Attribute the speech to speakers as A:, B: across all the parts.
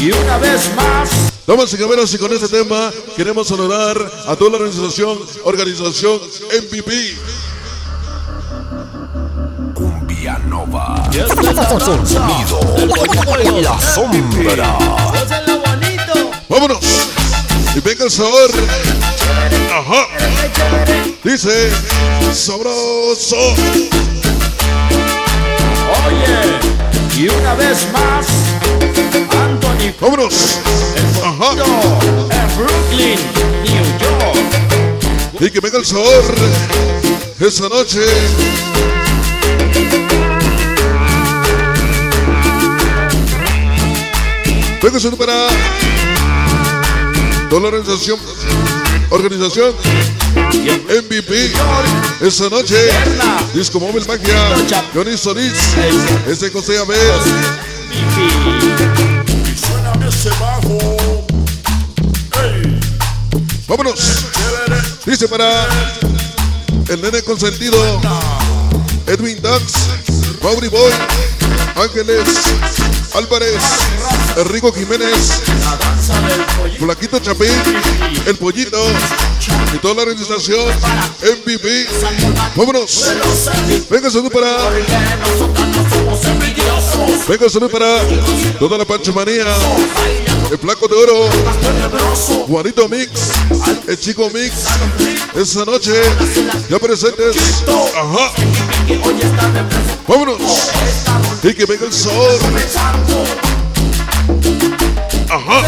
A: Y una vez más.
B: Damas y caballeros, y con este tema queremos honorar a toda la organización, organización MVP.
C: Cumbia Nova.
A: Y esta es la danza y
C: La sombra.
A: Bonito.
B: ¡Vámonos! Y venga el sabor. Ajá. Dice, sabroso.
A: Oye, y una vez más,
B: Vámonos. Ajá.
A: en Brooklyn, New York.
B: Y que venga el sabor. Esa noche. Venga el sabor para toda la organización. Organización MVP. Esa noche. Disco Móvil Magia. Johnny Solís. Este José Abel. Vámonos. Dice para el nene consentido. Edwin Dax. Mauri Boy. Ángeles. Álvarez. Enrico Jiménez. Flaquito Chapín. El Pollito. Y toda la organización MVP. Vámonos. Venga, salud para. Venga, salud para toda la Panchomanía. El Flaco de Oro. Juanito Mix. El Chico Mix. Esa noche. Ya presentes. Ajá. Vámonos. Y que venga el sol. Ajá.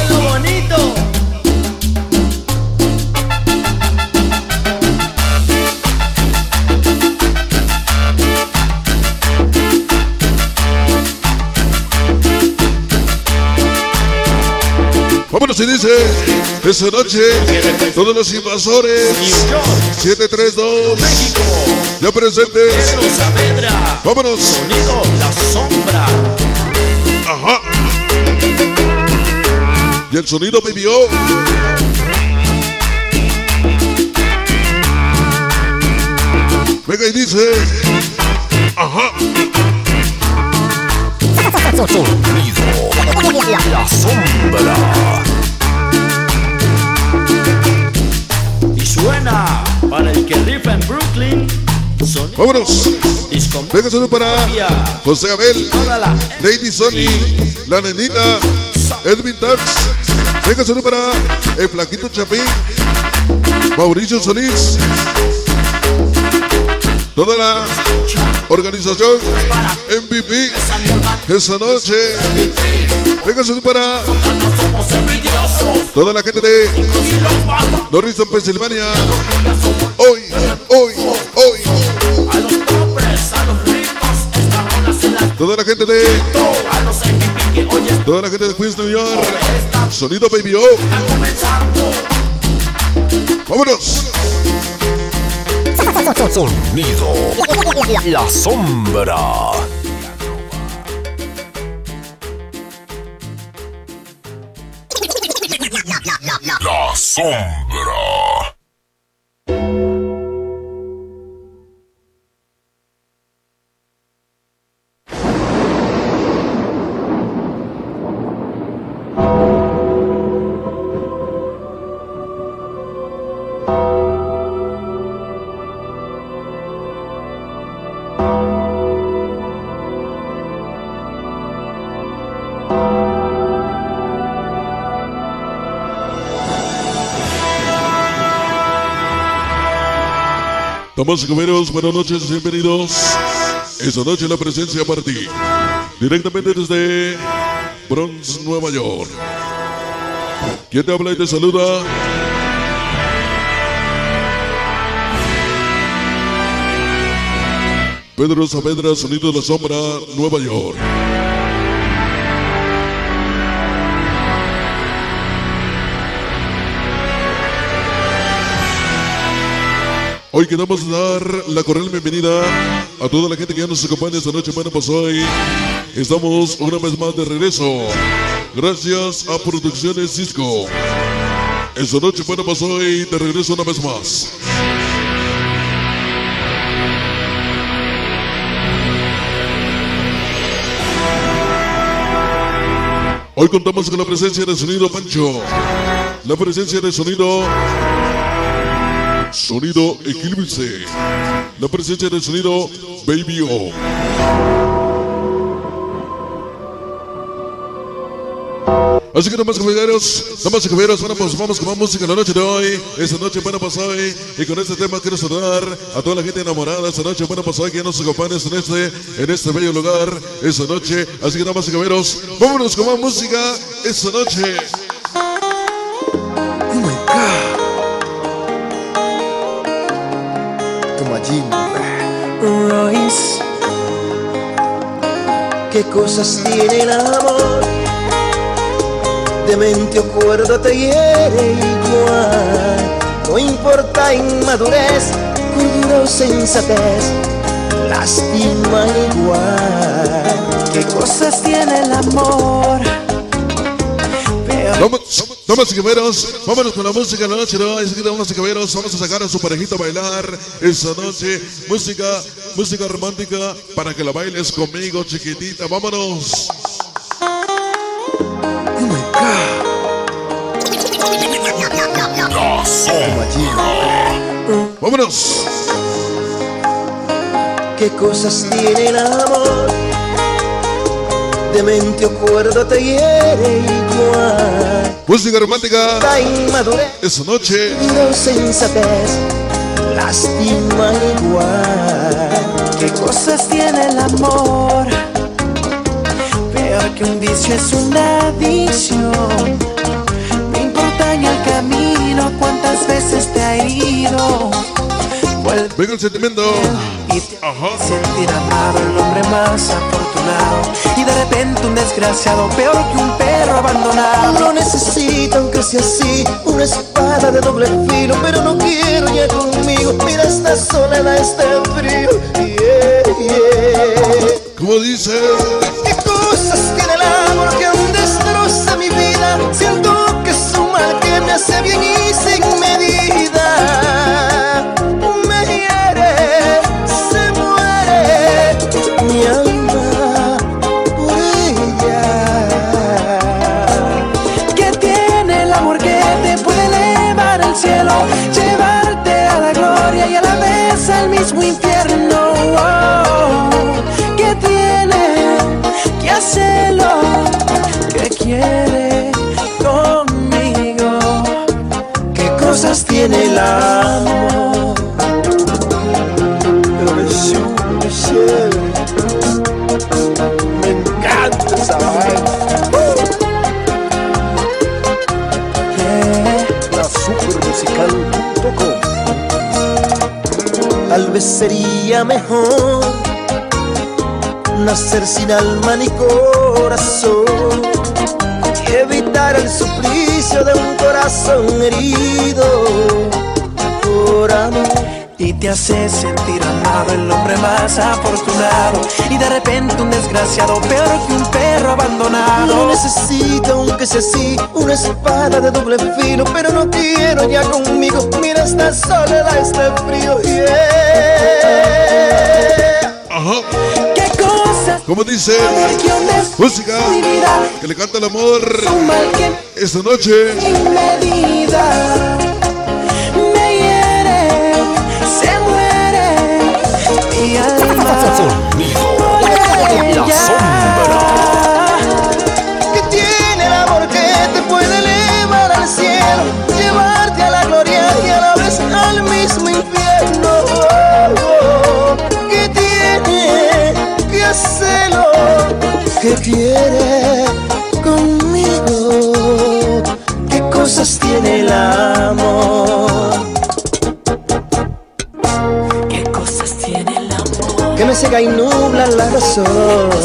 B: Vámonos y dice. Esa noche. Todos los invasores.
A: New York,
B: 732.
A: México.
B: Ya presentes. Vámonos.
A: Sonido La Sombra.
B: Ajá. Y el sonido vivió. Venga y dice. Ajá.
C: La sombra.
A: Y suena para el que rifa en Brooklyn. Sonido
B: Vámonos. Venga solo para. José Abel, Lady Sony, la nenita, Edwin Tax. Venga solo para el Flaquito Chapín, Mauricio Solís. Toda la organización MVP esa noche. Solo para toda la gente de Norristown, Pensilvania. Hoy, hoy, hoy. Toda la gente de Toda la gente de Queens, New York. Sonido Baby O. Vámonos.
C: Sonido. La sombra. La sombra.
B: Damas y caballeros, buenas noches, bienvenidos. Esta noche la presencia para ti. Directamente desde Bronx, Nueva York. ¿Quién te habla y te saluda? Pedro Saavedra, Sonido de la Sombra, Nueva York. Hoy queremos dar la cordial bienvenida a toda la gente que ya nos acompaña esta noche. Bueno, pues hoy estamos una vez más de regreso. Gracias a Producciones Cisco. Esta noche, bueno, pues hoy de regreso una vez más. Hoy contamos con la presencia de sonido Pancho. La presencia de sonido. Sonido Eclipse. La presencia de sonido Baby O. Así que y caballeros, y caballeros, bueno, pues vamos con más música la noche de hoy. Esta noche, bueno, pues hoy, y con este tema quiero saludar a toda la gente enamorada. Esta noche, bueno, pues hoy, que nos acompañan en este, en este bello lugar, esta noche. Así que y caballeros, vámonos con más música esta noche.
D: Royce. ¿Qué cosas tiene el amor? De mente o cuerdo te hiere igual. No importa inmadurez, cordura o sensatez, lastima igual. ¿Qué cosas tiene el amor?
B: Damas y caballeros, vámonos con la música de la noche damas y caballeros, vamos a sacar a su parejita a bailar esta noche. Música, música romántica para que la bailes conmigo, chiquitita. Vámonos.
E: Oh my god.
C: La.
B: Vámonos.
D: ¿Qué cosas tiene el amor? De mente o cuerdo te hiere.
B: Música romántica esta noche.
D: no sensatez, lastima igual. ¿Qué cosas tiene el amor? Peor que un vicio es una adicción. No importa ni el camino, cuántas veces te ha herido. Vuelve
B: Venga el sentimiento.
D: y te sentir amado el hombre más afortunado y de repente un desgraciado peor que un perro abandonado no necesito aunque sea así una espada de doble filo pero no quiero ya conmigo mira esta soledad este frío yeah, yeah.
B: ¿Cómo dice?
D: ¿Qué cosas tiene el amor que aún destroza mi vida? Siento que es un mal que me hace bien y quiere conmigo? ¿Qué cosas tiene el amor?
E: Me encanta esa. La supermusical.com.
D: Tal vez sería mejor nacer sin alma ni corazón el suplicio de un corazón herido por amor. Y te hace sentir amado el hombre más afortunado Y de repente un desgraciado peor que un perro abandonado No necesito aunque sea así una espada de doble filo Pero no quiero ya conmigo, mira esta soledad, este frío yeah.
B: Ajá. ¿Cómo dice? Música que le canta el amor esta noche.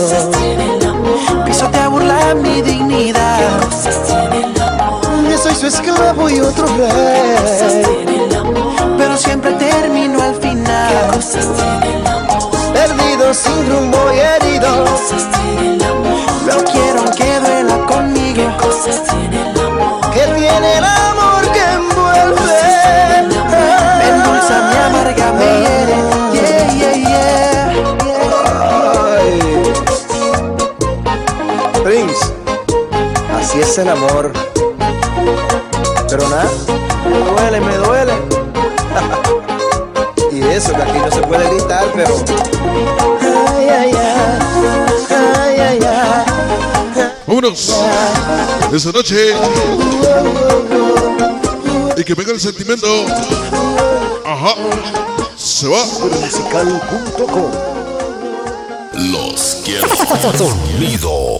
D: Amor. Pisotea burla mi dignidad. Yo soy su esclavo y otro rey. Pero siempre termino al final. Perdido, sin rumbo y herido. No quiero que duela conmigo.
F: Cosas tiene el
D: es el amor. Pero nada, me duele, me duele. y eso que aquí no se puede gritar, pero. Ay, ay, ay. Ay, ay.
B: Vámonos. Esa noche. Y que venga el sentimiento. Ajá. Se va.
E: Supermusical.com
C: Los quiero. Sonido.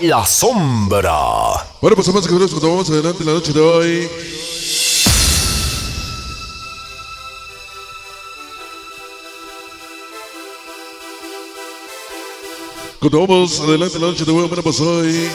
C: La sombra.
B: Bueno, pues más que menos continuamos adelante la noche de hoy. Continuamos adelante la noche de hoy. Bueno, pues hoy